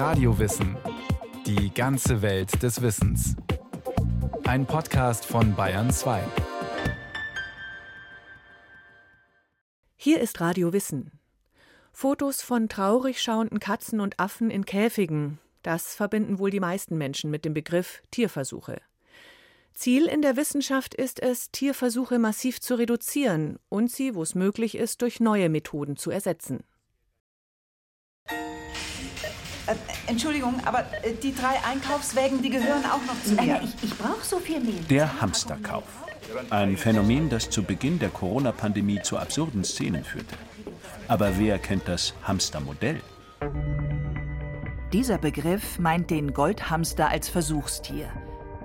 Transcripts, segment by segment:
Radiowissen. Die ganze Welt des Wissens. Ein Podcast von Bayern 2. Hier ist Radio Wissen. Fotos von traurig schauenden Katzen und Affen in Käfigen, das verbinden wohl die meisten Menschen mit dem Begriff Tierversuche. Ziel in der Wissenschaft ist es, Tierversuche massiv zu reduzieren und sie, wo es möglich ist, durch neue Methoden zu ersetzen. Äh, Entschuldigung, aber äh, die drei Einkaufswägen, die gehören auch noch zu mir. Äh, ich, ich brauche so viel Mehl. Der Hamsterkauf. Ein Phänomen, das zu Beginn der Corona-Pandemie zu absurden Szenen führte. Aber wer kennt das Hamstermodell? Dieser Begriff meint den Goldhamster als Versuchstier.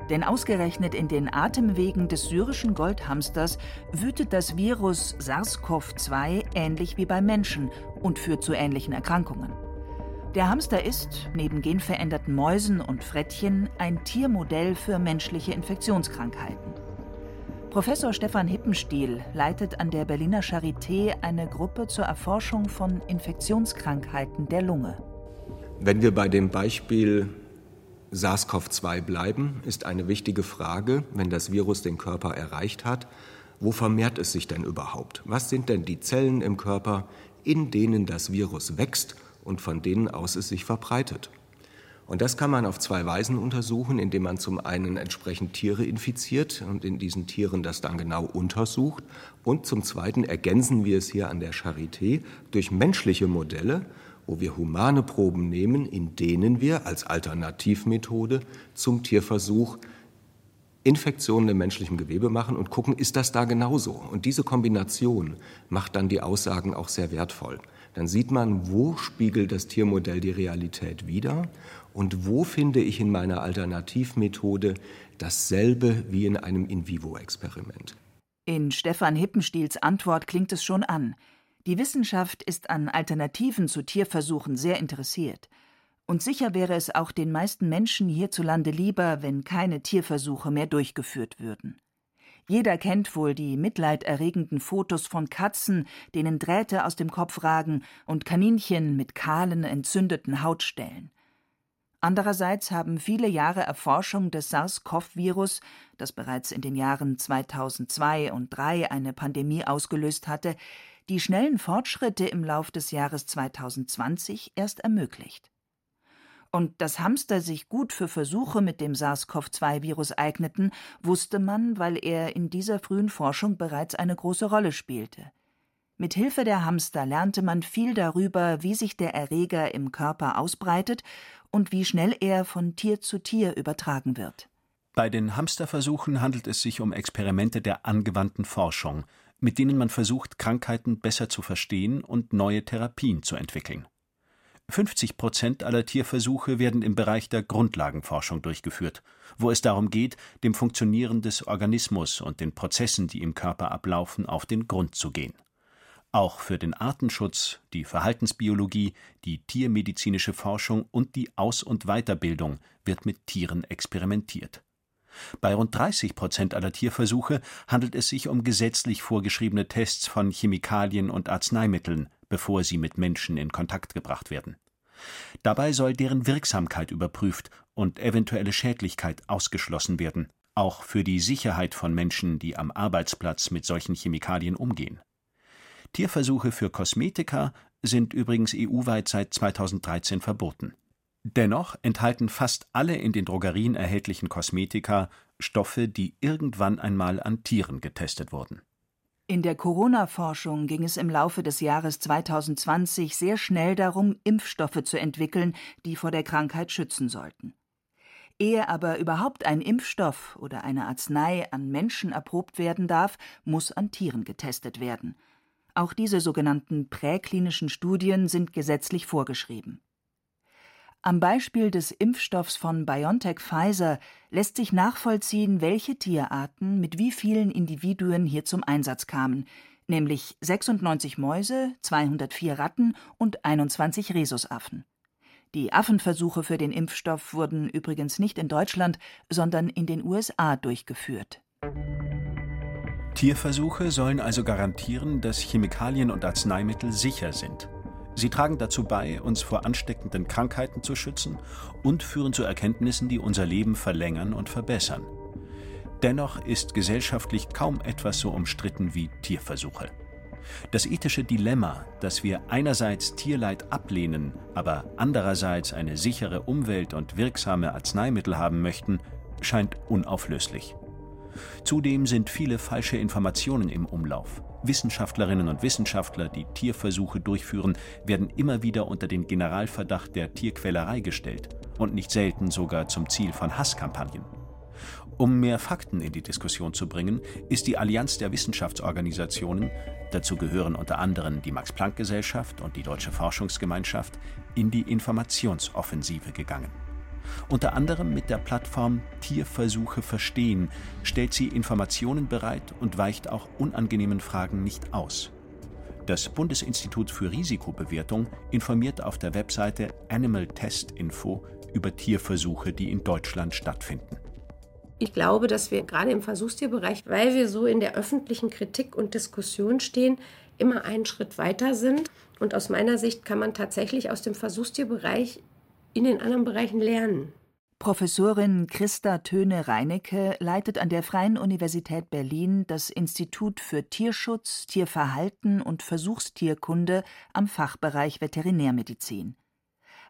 Denn ausgerechnet in den Atemwegen des syrischen Goldhamsters wütet das Virus SARS-CoV-2 ähnlich wie beim Menschen und führt zu ähnlichen Erkrankungen. Der Hamster ist, neben genveränderten Mäusen und Frettchen, ein Tiermodell für menschliche Infektionskrankheiten. Professor Stefan Hippenstiel leitet an der Berliner Charité eine Gruppe zur Erforschung von Infektionskrankheiten der Lunge. Wenn wir bei dem Beispiel SARS-CoV-2 bleiben, ist eine wichtige Frage, wenn das Virus den Körper erreicht hat, wo vermehrt es sich denn überhaupt? Was sind denn die Zellen im Körper, in denen das Virus wächst und von denen aus es sich verbreitet? Und das kann man auf zwei Weisen untersuchen, indem man zum einen entsprechend Tiere infiziert und in diesen Tieren das dann genau untersucht. Und zum zweiten ergänzen wir es hier an der Charité durch menschliche Modelle, wo wir humane Proben nehmen, in denen wir als Alternativmethode zum Tierversuch Infektionen im menschlichen Gewebe machen und gucken, ist das da genauso? Und diese Kombination macht dann die Aussagen auch sehr wertvoll. Dann sieht man, wo spiegelt das Tiermodell die Realität wider und wo finde ich in meiner Alternativmethode dasselbe wie in einem In-vivo-Experiment. In Stefan Hippenstiels Antwort klingt es schon an. Die Wissenschaft ist an Alternativen zu Tierversuchen sehr interessiert. Und sicher wäre es auch den meisten Menschen hierzulande lieber, wenn keine Tierversuche mehr durchgeführt würden. Jeder kennt wohl die mitleiderregenden Fotos von Katzen, denen Drähte aus dem Kopf ragen, und Kaninchen mit kahlen, entzündeten Hautstellen. Andererseits haben viele Jahre Erforschung des SARS-CoV-Virus, das bereits in den Jahren 2002 und 2003 eine Pandemie ausgelöst hatte, die schnellen Fortschritte im Lauf des Jahres 2020 erst ermöglicht. Und dass Hamster sich gut für Versuche mit dem SARS-CoV-2-Virus eigneten, wusste man, weil er in dieser frühen Forschung bereits eine große Rolle spielte. Mit Hilfe der Hamster lernte man viel darüber, wie sich der Erreger im Körper ausbreitet und wie schnell er von Tier zu Tier übertragen wird. Bei den Hamsterversuchen handelt es sich um Experimente der angewandten Forschung, mit denen man versucht, Krankheiten besser zu verstehen und neue Therapien zu entwickeln. 50 Prozent aller Tierversuche werden im Bereich der Grundlagenforschung durchgeführt, wo es darum geht, dem Funktionieren des Organismus und den Prozessen, die im Körper ablaufen, auf den Grund zu gehen. Auch für den Artenschutz, die Verhaltensbiologie, die tiermedizinische Forschung und die Aus- und Weiterbildung wird mit Tieren experimentiert. Bei rund 30 Prozent aller Tierversuche handelt es sich um gesetzlich vorgeschriebene Tests von Chemikalien und Arzneimitteln, bevor sie mit Menschen in Kontakt gebracht werden. Dabei soll deren Wirksamkeit überprüft und eventuelle Schädlichkeit ausgeschlossen werden, auch für die Sicherheit von Menschen, die am Arbeitsplatz mit solchen Chemikalien umgehen. Tierversuche für Kosmetika sind übrigens EU-weit seit 2013 verboten. Dennoch enthalten fast alle in den Drogerien erhältlichen Kosmetika Stoffe, die irgendwann einmal an Tieren getestet wurden. In der Corona-Forschung ging es im Laufe des Jahres 2020 sehr schnell darum, Impfstoffe zu entwickeln, die vor der Krankheit schützen sollten. Ehe aber überhaupt ein Impfstoff oder eine Arznei an Menschen erprobt werden darf, muss an Tieren getestet werden. Auch diese sogenannten präklinischen Studien sind gesetzlich vorgeschrieben. Am Beispiel des Impfstoffs von BioNTech Pfizer lässt sich nachvollziehen, welche Tierarten mit wie vielen Individuen hier zum Einsatz kamen, nämlich 96 Mäuse, 204 Ratten und 21 Rhesusaffen. Die Affenversuche für den Impfstoff wurden übrigens nicht in Deutschland, sondern in den USA durchgeführt. Tierversuche sollen also garantieren, dass Chemikalien und Arzneimittel sicher sind. Sie tragen dazu bei, uns vor ansteckenden Krankheiten zu schützen und führen zu Erkenntnissen, die unser Leben verlängern und verbessern. Dennoch ist gesellschaftlich kaum etwas so umstritten wie Tierversuche. Das ethische Dilemma, dass wir einerseits Tierleid ablehnen, aber andererseits eine sichere Umwelt und wirksame Arzneimittel haben möchten, scheint unauflöslich. Zudem sind viele falsche Informationen im Umlauf. Wissenschaftlerinnen und Wissenschaftler, die Tierversuche durchführen, werden immer wieder unter den Generalverdacht der Tierquälerei gestellt und nicht selten sogar zum Ziel von Hasskampagnen. Um mehr Fakten in die Diskussion zu bringen, ist die Allianz der Wissenschaftsorganisationen, dazu gehören unter anderem die Max-Planck-Gesellschaft und die Deutsche Forschungsgemeinschaft, in die Informationsoffensive gegangen. Unter anderem mit der Plattform Tierversuche verstehen stellt sie Informationen bereit und weicht auch unangenehmen Fragen nicht aus. Das Bundesinstitut für Risikobewertung informiert auf der Webseite Animal Test Info über Tierversuche, die in Deutschland stattfinden. Ich glaube, dass wir gerade im Versuchstierbereich, weil wir so in der öffentlichen Kritik und Diskussion stehen, immer einen Schritt weiter sind. Und aus meiner Sicht kann man tatsächlich aus dem Versuchstierbereich in den anderen Bereichen lernen. Professorin Christa Töne-Reinecke leitet an der Freien Universität Berlin das Institut für Tierschutz, Tierverhalten und Versuchstierkunde am Fachbereich Veterinärmedizin.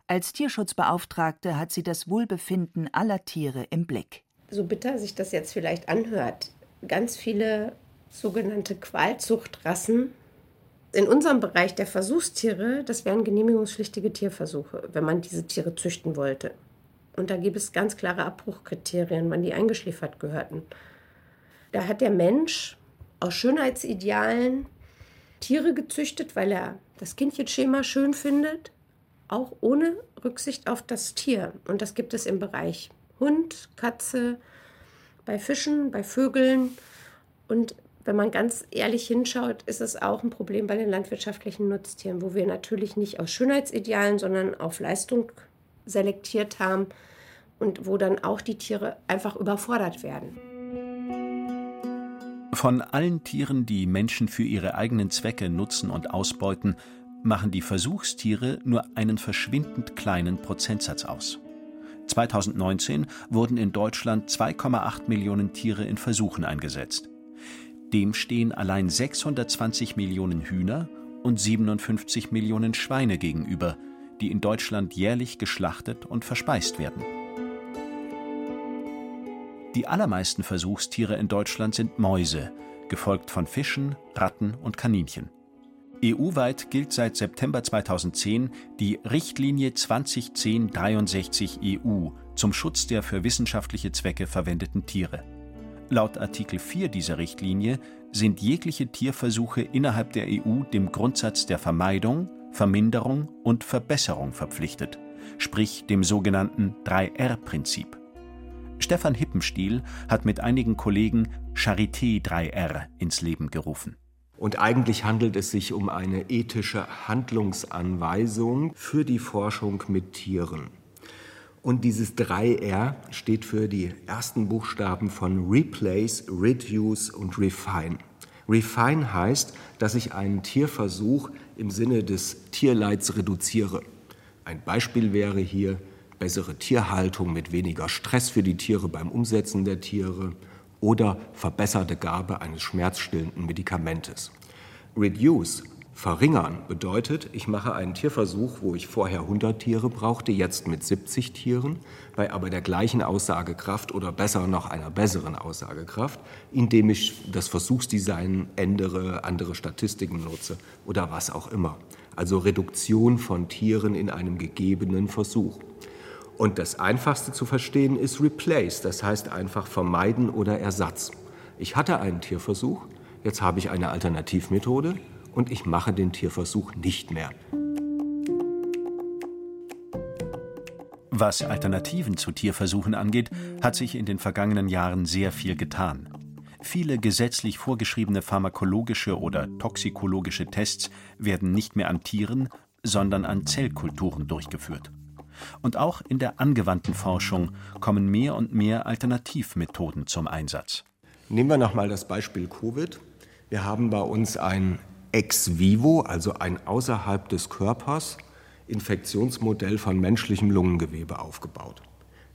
Als Tierschutzbeauftragte hat sie das Wohlbefinden aller Tiere im Blick so bitter sich das jetzt vielleicht anhört, ganz viele sogenannte Qualzuchtrassen. In unserem Bereich der Versuchstiere, das wären genehmigungspflichtige Tierversuche, wenn man diese Tiere züchten wollte. Und da gibt es ganz klare Abbruchkriterien, wann die eingeschliefert gehörten. Da hat der Mensch aus Schönheitsidealen Tiere gezüchtet, weil er das Kindchenschema schön findet, auch ohne Rücksicht auf das Tier. Und das gibt es im Bereich Hund, Katze, bei Fischen, bei Vögeln. Und wenn man ganz ehrlich hinschaut, ist es auch ein Problem bei den landwirtschaftlichen Nutztieren, wo wir natürlich nicht aus Schönheitsidealen, sondern auf Leistung selektiert haben und wo dann auch die Tiere einfach überfordert werden. Von allen Tieren, die Menschen für ihre eigenen Zwecke nutzen und ausbeuten, machen die Versuchstiere nur einen verschwindend kleinen Prozentsatz aus. 2019 wurden in Deutschland 2,8 Millionen Tiere in Versuchen eingesetzt. Dem stehen allein 620 Millionen Hühner und 57 Millionen Schweine gegenüber, die in Deutschland jährlich geschlachtet und verspeist werden. Die allermeisten Versuchstiere in Deutschland sind Mäuse, gefolgt von Fischen, Ratten und Kaninchen. EU-weit gilt seit September 2010 die Richtlinie 2010-63 EU zum Schutz der für wissenschaftliche Zwecke verwendeten Tiere. Laut Artikel 4 dieser Richtlinie sind jegliche Tierversuche innerhalb der EU dem Grundsatz der Vermeidung, Verminderung und Verbesserung verpflichtet, sprich dem sogenannten 3R-Prinzip. Stefan Hippenstiel hat mit einigen Kollegen Charité 3R ins Leben gerufen. Und eigentlich handelt es sich um eine ethische Handlungsanweisung für die Forschung mit Tieren. Und dieses 3R steht für die ersten Buchstaben von Replace, Reduce und Refine. Refine heißt, dass ich einen Tierversuch im Sinne des Tierleids reduziere. Ein Beispiel wäre hier bessere Tierhaltung mit weniger Stress für die Tiere beim Umsetzen der Tiere oder verbesserte Gabe eines schmerzstillenden Medikamentes. Reduce, verringern, bedeutet, ich mache einen Tierversuch, wo ich vorher 100 Tiere brauchte, jetzt mit 70 Tieren, bei aber der gleichen Aussagekraft oder besser noch einer besseren Aussagekraft, indem ich das Versuchsdesign ändere, andere Statistiken nutze oder was auch immer. Also Reduktion von Tieren in einem gegebenen Versuch. Und das Einfachste zu verstehen ist Replace, das heißt einfach vermeiden oder Ersatz. Ich hatte einen Tierversuch, jetzt habe ich eine Alternativmethode und ich mache den Tierversuch nicht mehr. Was Alternativen zu Tierversuchen angeht, hat sich in den vergangenen Jahren sehr viel getan. Viele gesetzlich vorgeschriebene pharmakologische oder toxikologische Tests werden nicht mehr an Tieren, sondern an Zellkulturen durchgeführt. Und auch in der angewandten Forschung kommen mehr und mehr Alternativmethoden zum Einsatz. Nehmen wir nochmal das Beispiel Covid. Wir haben bei uns ein ex vivo, also ein außerhalb des Körpers, Infektionsmodell von menschlichem Lungengewebe aufgebaut.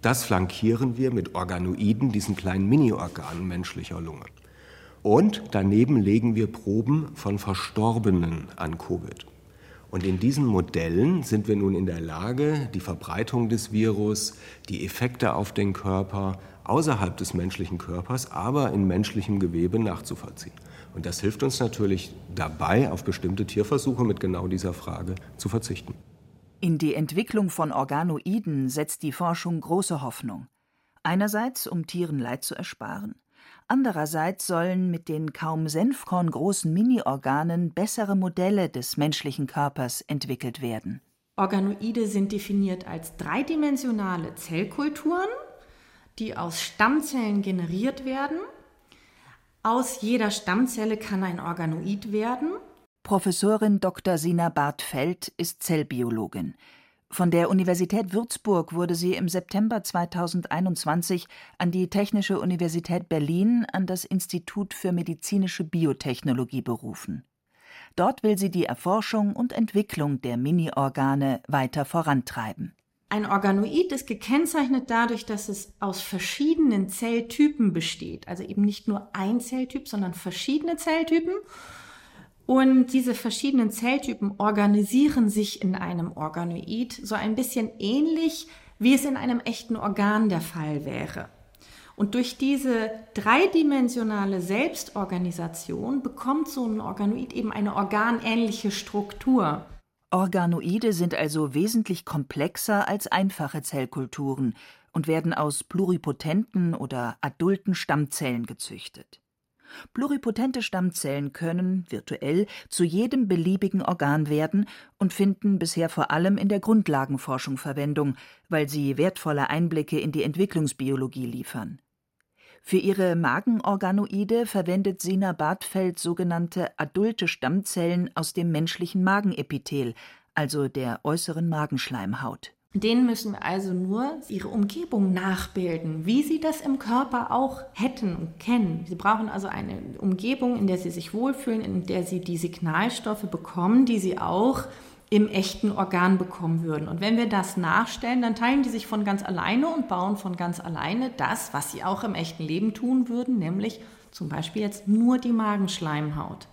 Das flankieren wir mit Organoiden, diesen kleinen Mini-Organen menschlicher Lunge. Und daneben legen wir Proben von Verstorbenen an Covid. Und in diesen Modellen sind wir nun in der Lage, die Verbreitung des Virus, die Effekte auf den Körper außerhalb des menschlichen Körpers, aber in menschlichem Gewebe nachzuvollziehen. Und das hilft uns natürlich dabei, auf bestimmte Tierversuche mit genau dieser Frage zu verzichten. In die Entwicklung von Organoiden setzt die Forschung große Hoffnung. Einerseits, um Tieren Leid zu ersparen. Andererseits sollen mit den kaum senfkorngroßen Mini-Organen bessere Modelle des menschlichen Körpers entwickelt werden. Organoide sind definiert als dreidimensionale Zellkulturen, die aus Stammzellen generiert werden. Aus jeder Stammzelle kann ein Organoid werden. Professorin Dr. Sina Bartfeld ist Zellbiologin. Von der Universität Würzburg wurde sie im September 2021 an die Technische Universität Berlin an das Institut für medizinische Biotechnologie berufen. Dort will sie die Erforschung und Entwicklung der Mini-Organe weiter vorantreiben. Ein Organoid ist gekennzeichnet dadurch, dass es aus verschiedenen Zelltypen besteht. Also eben nicht nur ein Zelltyp, sondern verschiedene Zelltypen. Und diese verschiedenen Zelltypen organisieren sich in einem Organoid so ein bisschen ähnlich, wie es in einem echten Organ der Fall wäre. Und durch diese dreidimensionale Selbstorganisation bekommt so ein Organoid eben eine organähnliche Struktur. Organoide sind also wesentlich komplexer als einfache Zellkulturen und werden aus pluripotenten oder adulten Stammzellen gezüchtet. Pluripotente Stammzellen können, virtuell, zu jedem beliebigen Organ werden und finden bisher vor allem in der Grundlagenforschung Verwendung, weil sie wertvolle Einblicke in die Entwicklungsbiologie liefern. Für ihre Magenorganoide verwendet Sina Bartfeld sogenannte adulte Stammzellen aus dem menschlichen Magenepithel, also der äußeren Magenschleimhaut. Denen müssen wir also nur ihre Umgebung nachbilden, wie sie das im Körper auch hätten und kennen. Sie brauchen also eine Umgebung, in der sie sich wohlfühlen, in der sie die Signalstoffe bekommen, die sie auch im echten Organ bekommen würden. Und wenn wir das nachstellen, dann teilen die sich von ganz alleine und bauen von ganz alleine das, was sie auch im echten Leben tun würden, nämlich zum Beispiel jetzt nur die Magenschleimhaut.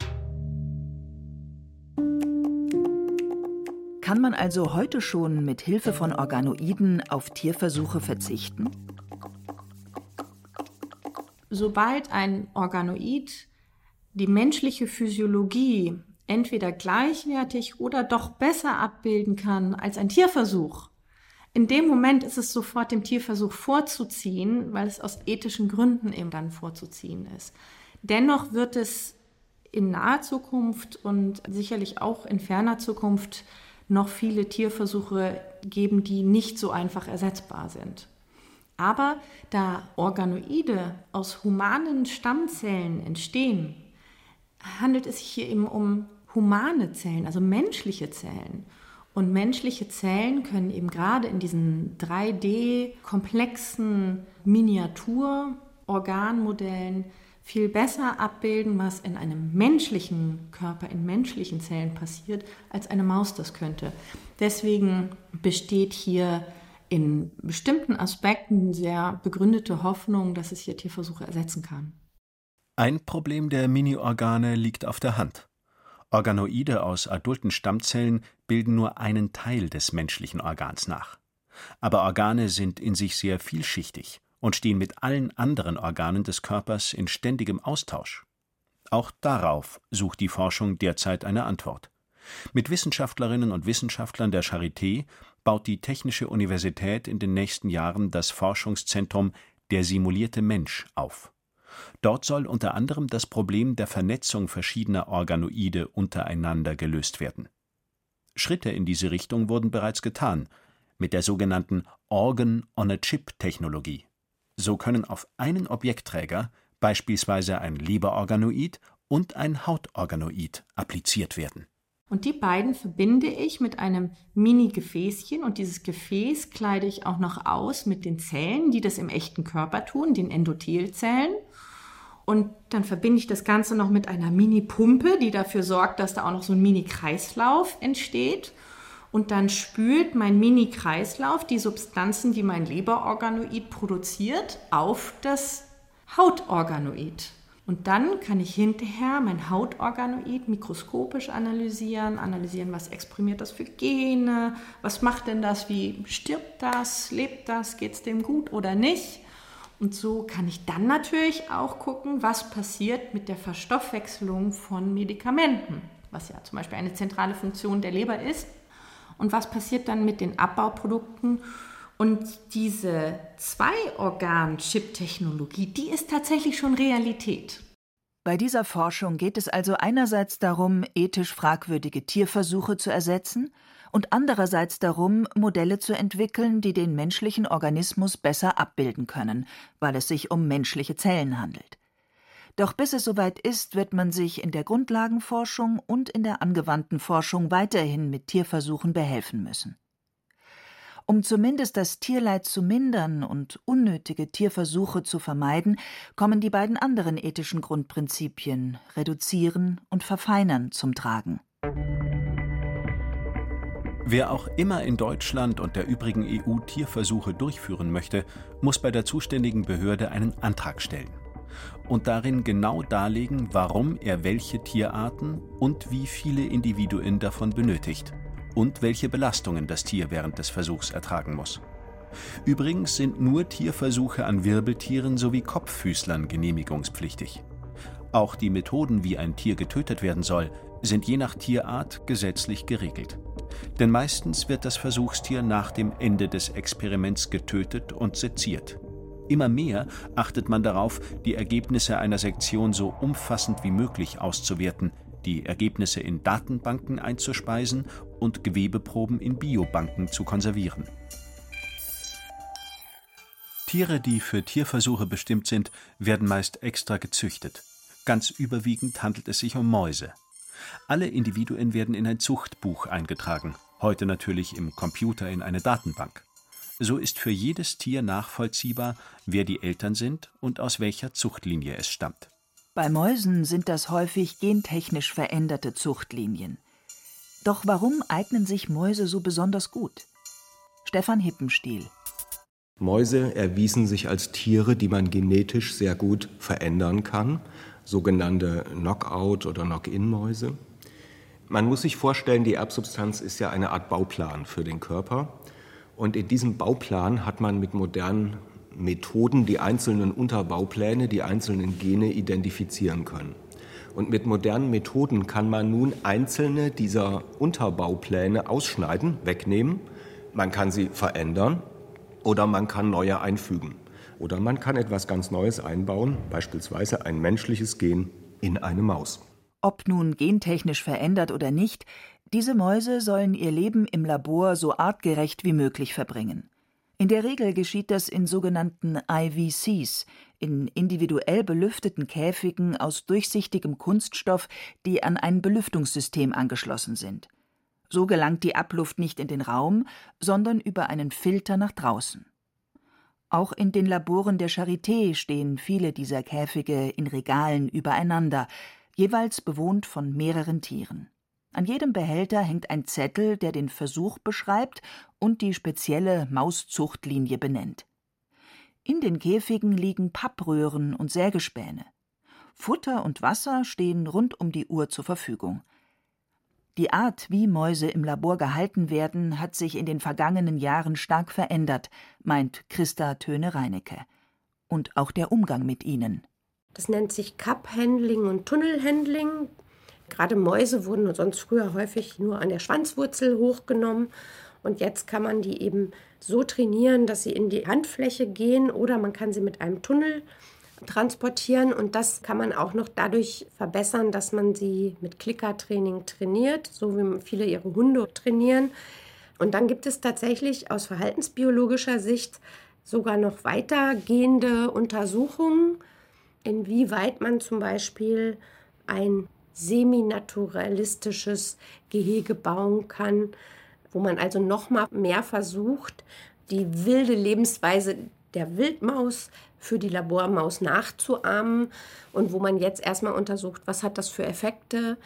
Kann man also heute schon mit Hilfe von Organoiden auf Tierversuche verzichten? Sobald ein Organoid die menschliche Physiologie entweder gleichwertig oder doch besser abbilden kann als ein Tierversuch, in dem Moment ist es sofort dem Tierversuch vorzuziehen, weil es aus ethischen Gründen eben dann vorzuziehen ist. Dennoch wird es in naher Zukunft und sicherlich auch in ferner Zukunft noch viele Tierversuche geben, die nicht so einfach ersetzbar sind. Aber da Organoide aus humanen Stammzellen entstehen, handelt es sich hier eben um humane Zellen, also menschliche Zellen. Und menschliche Zellen können eben gerade in diesen 3D-komplexen Miniaturorganmodellen viel besser abbilden, was in einem menschlichen Körper, in menschlichen Zellen passiert, als eine Maus das könnte. Deswegen besteht hier in bestimmten Aspekten sehr begründete Hoffnung, dass es hier Tierversuche ersetzen kann. Ein Problem der Mini-Organe liegt auf der Hand. Organoide aus adulten Stammzellen bilden nur einen Teil des menschlichen Organs nach. Aber Organe sind in sich sehr vielschichtig und stehen mit allen anderen Organen des Körpers in ständigem Austausch. Auch darauf sucht die Forschung derzeit eine Antwort. Mit Wissenschaftlerinnen und Wissenschaftlern der Charité baut die Technische Universität in den nächsten Jahren das Forschungszentrum Der simulierte Mensch auf. Dort soll unter anderem das Problem der Vernetzung verschiedener Organoide untereinander gelöst werden. Schritte in diese Richtung wurden bereits getan mit der sogenannten Organ-on-a-Chip-Technologie. So können auf einen Objektträger beispielsweise ein Leberorganoid und ein Hautorganoid appliziert werden. Und die beiden verbinde ich mit einem Mini-Gefäßchen und dieses Gefäß kleide ich auch noch aus mit den Zellen, die das im echten Körper tun, den Endothelzellen. Und dann verbinde ich das Ganze noch mit einer Mini-Pumpe, die dafür sorgt, dass da auch noch so ein Mini-Kreislauf entsteht. Und dann spült mein Mini-Kreislauf die Substanzen, die mein Leberorganoid produziert, auf das Hautorganoid. Und dann kann ich hinterher mein Hautorganoid mikroskopisch analysieren, analysieren, was exprimiert das für Gene, was macht denn das, wie stirbt das, lebt das, geht es dem gut oder nicht. Und so kann ich dann natürlich auch gucken, was passiert mit der Verstoffwechselung von Medikamenten, was ja zum Beispiel eine zentrale Funktion der Leber ist. Und was passiert dann mit den Abbauprodukten und diese Zwei-Organ-Chip-Technologie, die ist tatsächlich schon Realität. Bei dieser Forschung geht es also einerseits darum, ethisch fragwürdige Tierversuche zu ersetzen und andererseits darum, Modelle zu entwickeln, die den menschlichen Organismus besser abbilden können, weil es sich um menschliche Zellen handelt. Doch bis es soweit ist, wird man sich in der Grundlagenforschung und in der angewandten Forschung weiterhin mit Tierversuchen behelfen müssen. Um zumindest das Tierleid zu mindern und unnötige Tierversuche zu vermeiden, kommen die beiden anderen ethischen Grundprinzipien reduzieren und verfeinern zum Tragen. Wer auch immer in Deutschland und der übrigen EU Tierversuche durchführen möchte, muss bei der zuständigen Behörde einen Antrag stellen und darin genau darlegen, warum er welche Tierarten und wie viele Individuen davon benötigt und welche Belastungen das Tier während des Versuchs ertragen muss. Übrigens sind nur Tierversuche an Wirbeltieren sowie Kopffüßlern genehmigungspflichtig. Auch die Methoden, wie ein Tier getötet werden soll, sind je nach Tierart gesetzlich geregelt. Denn meistens wird das Versuchstier nach dem Ende des Experiments getötet und seziert. Immer mehr achtet man darauf, die Ergebnisse einer Sektion so umfassend wie möglich auszuwerten, die Ergebnisse in Datenbanken einzuspeisen und Gewebeproben in Biobanken zu konservieren. Tiere, die für Tierversuche bestimmt sind, werden meist extra gezüchtet. Ganz überwiegend handelt es sich um Mäuse. Alle Individuen werden in ein Zuchtbuch eingetragen, heute natürlich im Computer in eine Datenbank. So ist für jedes Tier nachvollziehbar, wer die Eltern sind und aus welcher Zuchtlinie es stammt. Bei Mäusen sind das häufig gentechnisch veränderte Zuchtlinien. Doch warum eignen sich Mäuse so besonders gut? Stefan Hippenstiel. Mäuse erwiesen sich als Tiere, die man genetisch sehr gut verändern kann, sogenannte Knockout- oder Knock-in-Mäuse. Man muss sich vorstellen, die Erbsubstanz ist ja eine Art Bauplan für den Körper. Und in diesem Bauplan hat man mit modernen Methoden die einzelnen Unterbaupläne, die einzelnen Gene identifizieren können. Und mit modernen Methoden kann man nun einzelne dieser Unterbaupläne ausschneiden, wegnehmen. Man kann sie verändern oder man kann neue einfügen. Oder man kann etwas ganz Neues einbauen, beispielsweise ein menschliches Gen in eine Maus. Ob nun gentechnisch verändert oder nicht, diese Mäuse sollen ihr Leben im Labor so artgerecht wie möglich verbringen. In der Regel geschieht das in sogenannten IVCs, in individuell belüfteten Käfigen aus durchsichtigem Kunststoff, die an ein Belüftungssystem angeschlossen sind. So gelangt die Abluft nicht in den Raum, sondern über einen Filter nach draußen. Auch in den Laboren der Charité stehen viele dieser Käfige in Regalen übereinander, jeweils bewohnt von mehreren Tieren. An jedem Behälter hängt ein Zettel, der den Versuch beschreibt und die spezielle Mauszuchtlinie benennt. In den Käfigen liegen Pappröhren und Sägespäne. Futter und Wasser stehen rund um die Uhr zur Verfügung. Die Art, wie Mäuse im Labor gehalten werden, hat sich in den vergangenen Jahren stark verändert, meint Christa Töne-Reinecke. Und auch der Umgang mit ihnen. Das nennt sich Cup-Handling und Tunnelhandling. Gerade Mäuse wurden sonst früher häufig nur an der Schwanzwurzel hochgenommen. Und jetzt kann man die eben so trainieren, dass sie in die Handfläche gehen oder man kann sie mit einem Tunnel transportieren. Und das kann man auch noch dadurch verbessern, dass man sie mit Klickertraining trainiert, so wie viele ihre Hunde trainieren. Und dann gibt es tatsächlich aus verhaltensbiologischer Sicht sogar noch weitergehende Untersuchungen, inwieweit man zum Beispiel ein seminaturalistisches Gehege bauen kann, wo man also noch mal mehr versucht, die wilde Lebensweise der Wildmaus für die Labormaus nachzuahmen und wo man jetzt erstmal untersucht, was hat das für Effekte,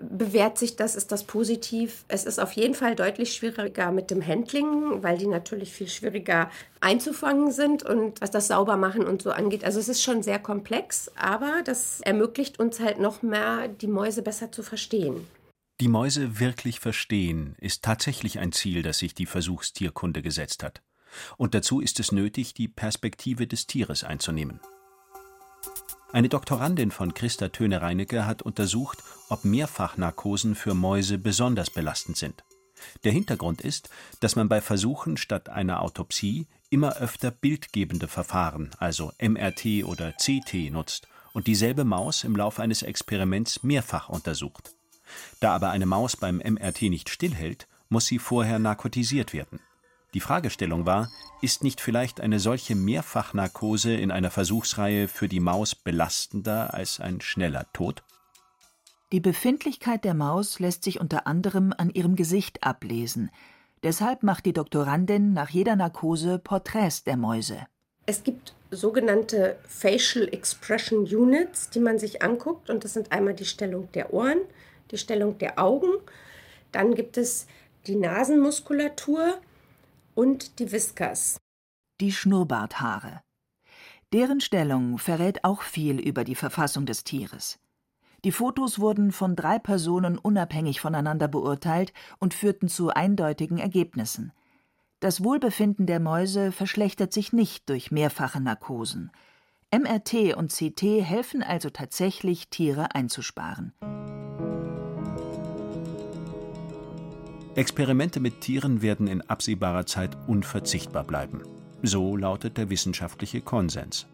bewährt sich das, ist das positiv. Es ist auf jeden Fall deutlich schwieriger mit dem Handling, weil die natürlich viel schwieriger einzufangen sind und was das Saubermachen und so angeht. Also es ist schon sehr komplex, aber das ermöglicht uns halt noch mehr, die Mäuse besser zu verstehen. Die Mäuse wirklich verstehen ist tatsächlich ein Ziel, das sich die Versuchstierkunde gesetzt hat. Und dazu ist es nötig, die Perspektive des Tieres einzunehmen. Eine Doktorandin von Christa Töne-Reinecke hat untersucht, ob Mehrfachnarkosen für Mäuse besonders belastend sind. Der Hintergrund ist, dass man bei Versuchen statt einer Autopsie immer öfter bildgebende Verfahren, also MRT oder CT, nutzt und dieselbe Maus im Laufe eines Experiments mehrfach untersucht. Da aber eine Maus beim MRT nicht stillhält, muss sie vorher narkotisiert werden. Die Fragestellung war, ist nicht vielleicht eine solche Mehrfachnarkose in einer Versuchsreihe für die Maus belastender als ein schneller Tod? Die Befindlichkeit der Maus lässt sich unter anderem an ihrem Gesicht ablesen. Deshalb macht die Doktorandin nach jeder Narkose Porträts der Mäuse. Es gibt sogenannte Facial Expression Units, die man sich anguckt. Und das sind einmal die Stellung der Ohren, die Stellung der Augen. Dann gibt es die Nasenmuskulatur, und die Whiskers. Die Schnurrbarthaare. Deren Stellung verrät auch viel über die Verfassung des Tieres. Die Fotos wurden von drei Personen unabhängig voneinander beurteilt und führten zu eindeutigen Ergebnissen. Das Wohlbefinden der Mäuse verschlechtert sich nicht durch mehrfache Narkosen. MRT und CT helfen also tatsächlich, Tiere einzusparen. Experimente mit Tieren werden in absehbarer Zeit unverzichtbar bleiben. So lautet der wissenschaftliche Konsens.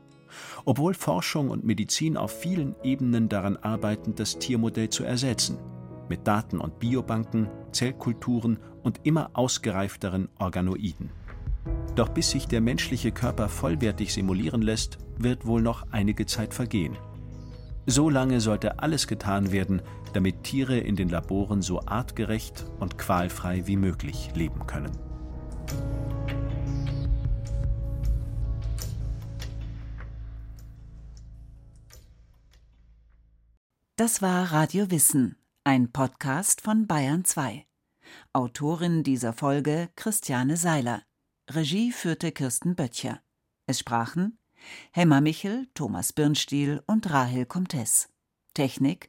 Obwohl Forschung und Medizin auf vielen Ebenen daran arbeiten, das Tiermodell zu ersetzen, mit Daten und Biobanken, Zellkulturen und immer ausgereifteren Organoiden. Doch bis sich der menschliche Körper vollwertig simulieren lässt, wird wohl noch einige Zeit vergehen. So lange sollte alles getan werden, damit Tiere in den Laboren so artgerecht und qualfrei wie möglich leben können. Das war Radio Wissen, ein Podcast von Bayern 2. Autorin dieser Folge Christiane Seiler. Regie führte Kirsten Böttcher. Es sprachen Hemmer Michel, Thomas Birnstiel und Rahel Comtes. Technik